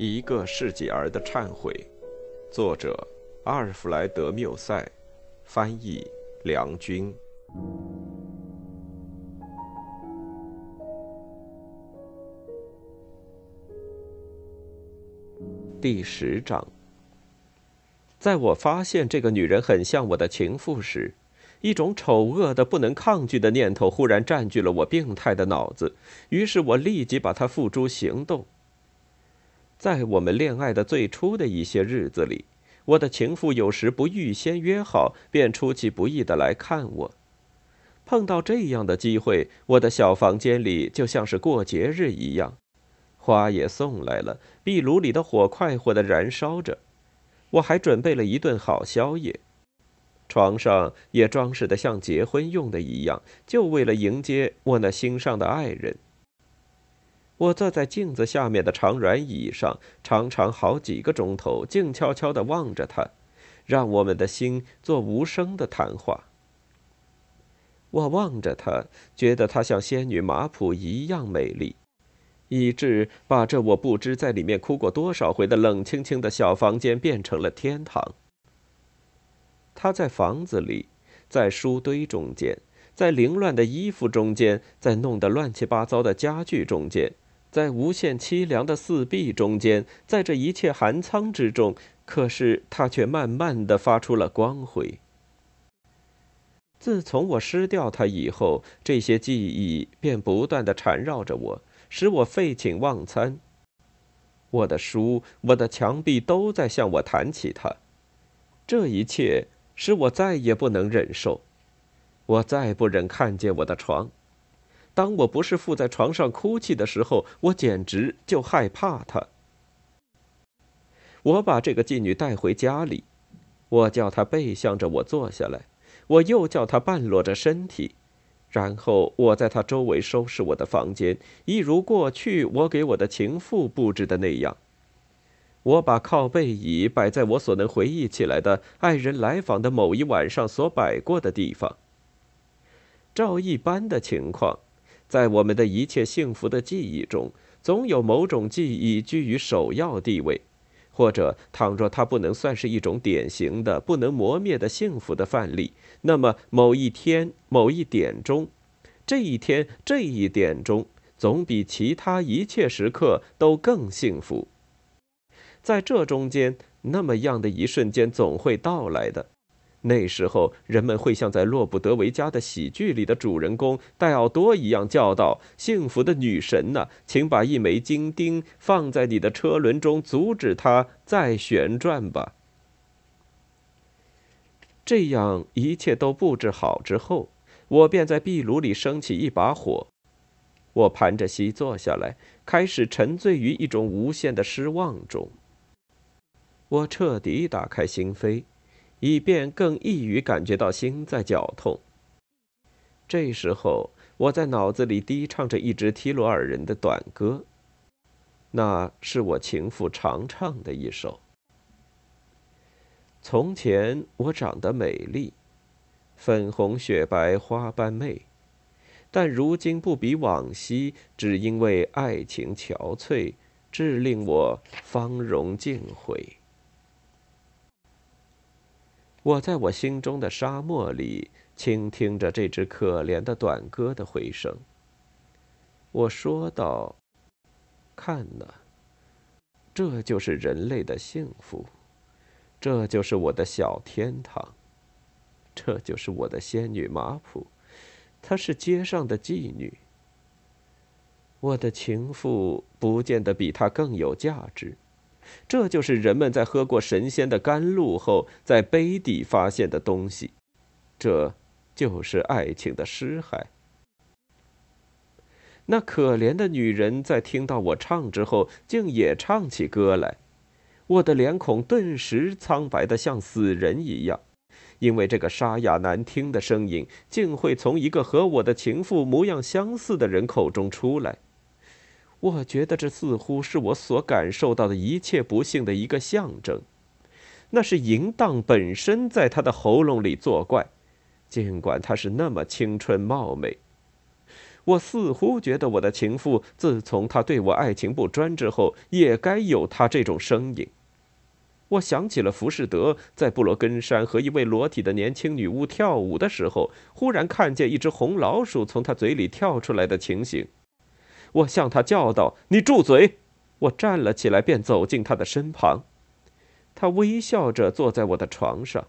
一个世纪儿的忏悔，作者阿尔弗莱德·缪塞，翻译梁军。第十章，在我发现这个女人很像我的情妇时，一种丑恶的、不能抗拒的念头忽然占据了我病态的脑子，于是我立即把它付诸行动。在我们恋爱的最初的一些日子里，我的情妇有时不预先约好，便出其不意的来看我。碰到这样的机会，我的小房间里就像是过节日一样，花也送来了，壁炉里的火快活的燃烧着，我还准备了一顿好宵夜，床上也装饰的像结婚用的一样，就为了迎接我那心上的爱人。我坐在镜子下面的长软椅上，常常好几个钟头，静悄悄地望着他，让我们的心做无声的谈话。我望着她，觉得她像仙女马普一样美丽，以致把这我不知在里面哭过多少回的冷清清的小房间变成了天堂。她在房子里，在书堆中间，在凌乱的衣服中间，在弄得乱七八糟的家具中间。在无限凄凉的四壁中间，在这一切寒仓之中，可是它却慢慢的发出了光辉。自从我失掉它以后，这些记忆便不断的缠绕着我，使我废寝忘餐。我的书，我的墙壁都在向我谈起它。这一切使我再也不能忍受，我再不忍看见我的床。当我不是附在床上哭泣的时候，我简直就害怕她。我把这个妓女带回家里，我叫她背向着我坐下来，我又叫她半裸着身体，然后我在她周围收拾我的房间，一如过去我给我的情妇布置的那样。我把靠背椅摆在我所能回忆起来的爱人来访的某一晚上所摆过的地方。照一般的情况。在我们的一切幸福的记忆中，总有某种记忆居于首要地位，或者，倘若它不能算是一种典型的、不能磨灭的幸福的范例，那么某一天、某一点中，这一天、这一点中，总比其他一切时刻都更幸福。在这中间，那么样的一瞬间总会到来的。那时候，人们会像在洛布德维加的喜剧里的主人公戴奥多一样叫道：“幸福的女神呐，请把一枚金钉放在你的车轮中，阻止它再旋转吧。”这样一切都布置好之后，我便在壁炉里升起一把火。我盘着膝坐下来，开始沉醉于一种无限的失望中。我彻底打开心扉。以便更易于感觉到心在绞痛。这时候，我在脑子里低唱着一支提罗尔人的短歌，那是我情妇常唱的一首。从前我长得美丽，粉红雪白花般媚，但如今不比往昔，只因为爱情憔悴，致令我芳容尽毁。我在我心中的沙漠里倾听着这支可怜的短歌的回声。我说道：“看呐，这就是人类的幸福，这就是我的小天堂，这就是我的仙女马普，她是街上的妓女。我的情妇不见得比她更有价值。”这就是人们在喝过神仙的甘露后，在杯底发现的东西，这就是爱情的尸骸。那可怜的女人在听到我唱之后，竟也唱起歌来。我的脸孔顿时苍白的像死人一样，因为这个沙哑难听的声音，竟会从一个和我的情妇模样相似的人口中出来。我觉得这似乎是我所感受到的一切不幸的一个象征，那是淫荡本身在他的喉咙里作怪，尽管他是那么青春貌美。我似乎觉得我的情妇自从她对我爱情不专之后，也该有她这种声音。我想起了浮士德在布罗根山和一位裸体的年轻女巫跳舞的时候，忽然看见一只红老鼠从他嘴里跳出来的情形。我向他叫道：“你住嘴！”我站了起来，便走进他的身旁。他微笑着坐在我的床上，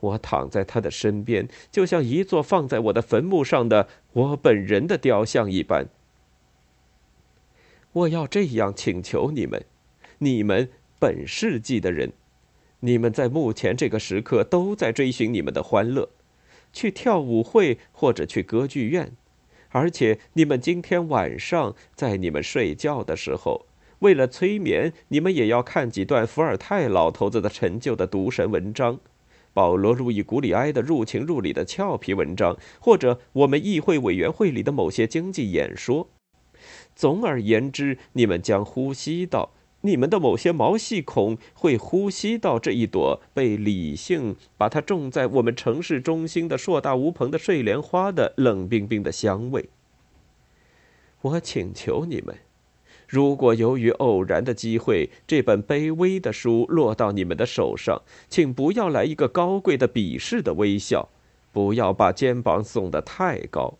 我躺在他的身边，就像一座放在我的坟墓上的我本人的雕像一般。我要这样请求你们，你们。本世纪的人，你们在目前这个时刻都在追寻你们的欢乐，去跳舞会或者去歌剧院，而且你们今天晚上在你们睡觉的时候，为了催眠，你们也要看几段伏尔泰老头子的陈旧的读神文章，保罗·路易·古里埃的入情入理的俏皮文章，或者我们议会委员会里的某些经济演说。总而言之，你们将呼吸到。你们的某些毛细孔会呼吸到这一朵被理性把它种在我们城市中心的硕大无朋的睡莲花的冷冰冰的香味。我请求你们，如果由于偶然的机会，这本卑微的书落到你们的手上，请不要来一个高贵的鄙视的微笑，不要把肩膀耸得太高，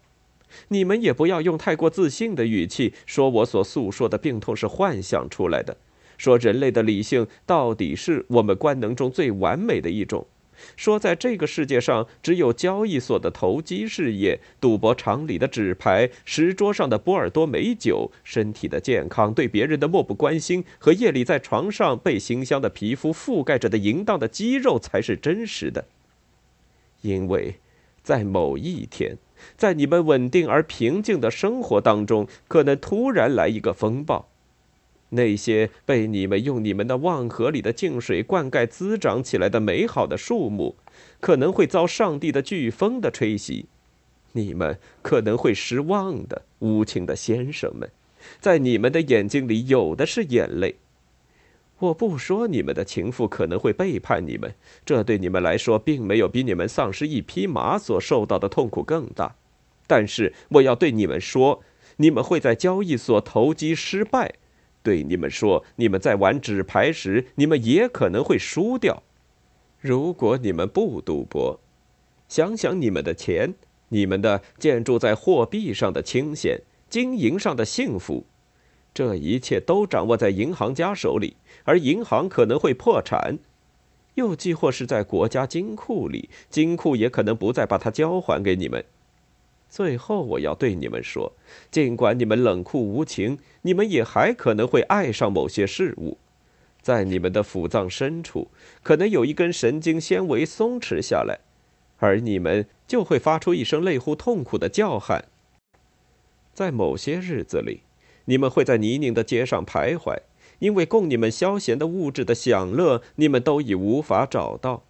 你们也不要用太过自信的语气说我所诉说的病痛是幻想出来的。说人类的理性到底是我们官能中最完美的一种。说在这个世界上，只有交易所的投机事业、赌博场里的纸牌、石桌上的波尔多美酒、身体的健康、对别人的漠不关心和夜里在床上被馨香的皮肤覆盖着的淫荡的肌肉才是真实的。因为，在某一天，在你们稳定而平静的生活当中，可能突然来一个风暴。那些被你们用你们的望河里的净水灌溉滋长起来的美好的树木，可能会遭上帝的飓风的吹袭。你们可能会失望的，无情的先生们，在你们的眼睛里有的是眼泪。我不说你们的情妇可能会背叛你们，这对你们来说并没有比你们丧失一匹马所受到的痛苦更大。但是我要对你们说，你们会在交易所投机失败。对你们说，你们在玩纸牌时，你们也可能会输掉。如果你们不赌博，想想你们的钱，你们的建筑在货币上的清闲，经营上的幸福，这一切都掌握在银行家手里，而银行可能会破产，又既或是在国家金库里，金库也可能不再把它交还给你们。最后，我要对你们说，尽管你们冷酷无情，你们也还可能会爱上某些事物。在你们的腹脏深处，可能有一根神经纤维松弛下来，而你们就会发出一声类乎痛苦的叫喊。在某些日子里，你们会在泥泞的街上徘徊，因为供你们消闲的物质的享乐，你们都已无法找到。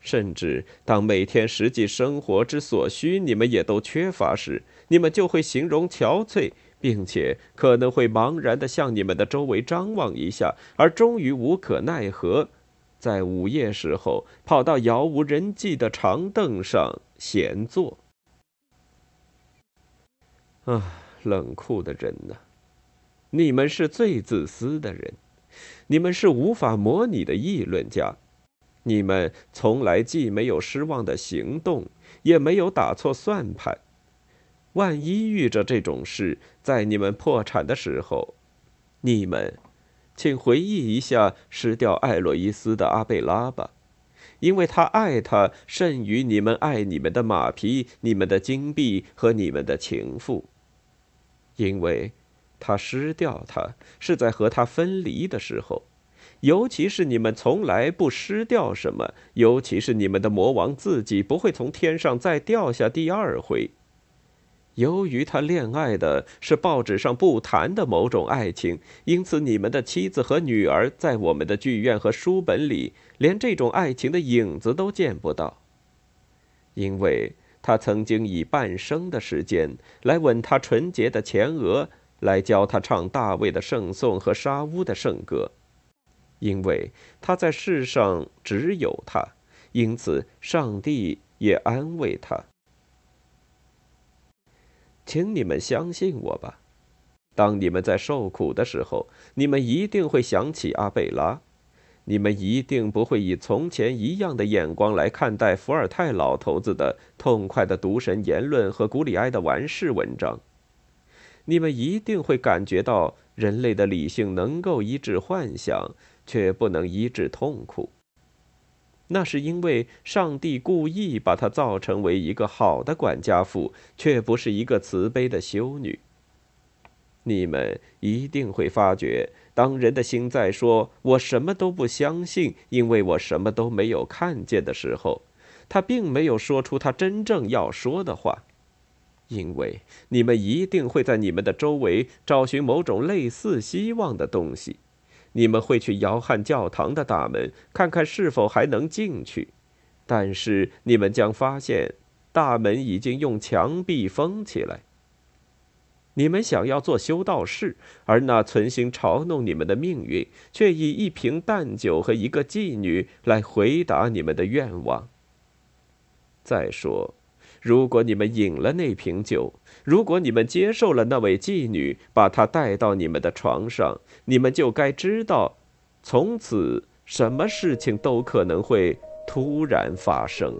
甚至当每天实际生活之所需你们也都缺乏时，你们就会形容憔悴，并且可能会茫然地向你们的周围张望一下，而终于无可奈何，在午夜时候跑到杳无人迹的长凳上闲坐。啊，冷酷的人呐！你们是最自私的人，你们是无法模拟的议论家。你们从来既没有失望的行动，也没有打错算盘。万一遇着这种事，在你们破产的时候，你们，请回忆一下失掉艾洛伊斯的阿贝拉吧，因为他爱他甚于你们爱你们的马匹、你们的金币和你们的情妇，因为，他失掉他是在和他分离的时候。尤其是你们从来不失掉什么，尤其是你们的魔王自己不会从天上再掉下第二回。由于他恋爱的是报纸上不谈的某种爱情，因此你们的妻子和女儿在我们的剧院和书本里连这种爱情的影子都见不到。因为他曾经以半生的时间来吻他纯洁的前额，来教他唱大卫的圣颂和沙乌的圣歌。因为他在世上只有他，因此上帝也安慰他。请你们相信我吧。当你们在受苦的时候，你们一定会想起阿贝拉。你们一定不会以从前一样的眼光来看待伏尔泰老头子的痛快的毒神言论和古里埃的完事文章。你们一定会感觉到人类的理性能够医治幻想，却不能医治痛苦。那是因为上帝故意把她造成为一个好的管家妇，却不是一个慈悲的修女。你们一定会发觉，当人的心在说“我什么都不相信，因为我什么都没有看见”的时候，他并没有说出他真正要说的话。因为你们一定会在你们的周围找寻某种类似希望的东西，你们会去摇撼教堂的大门，看看是否还能进去，但是你们将发现，大门已经用墙壁封起来。你们想要做修道士，而那存心嘲弄你们的命运，却以一瓶淡酒和一个妓女来回答你们的愿望。再说。如果你们饮了那瓶酒，如果你们接受了那位妓女，把她带到你们的床上，你们就该知道，从此什么事情都可能会突然发生。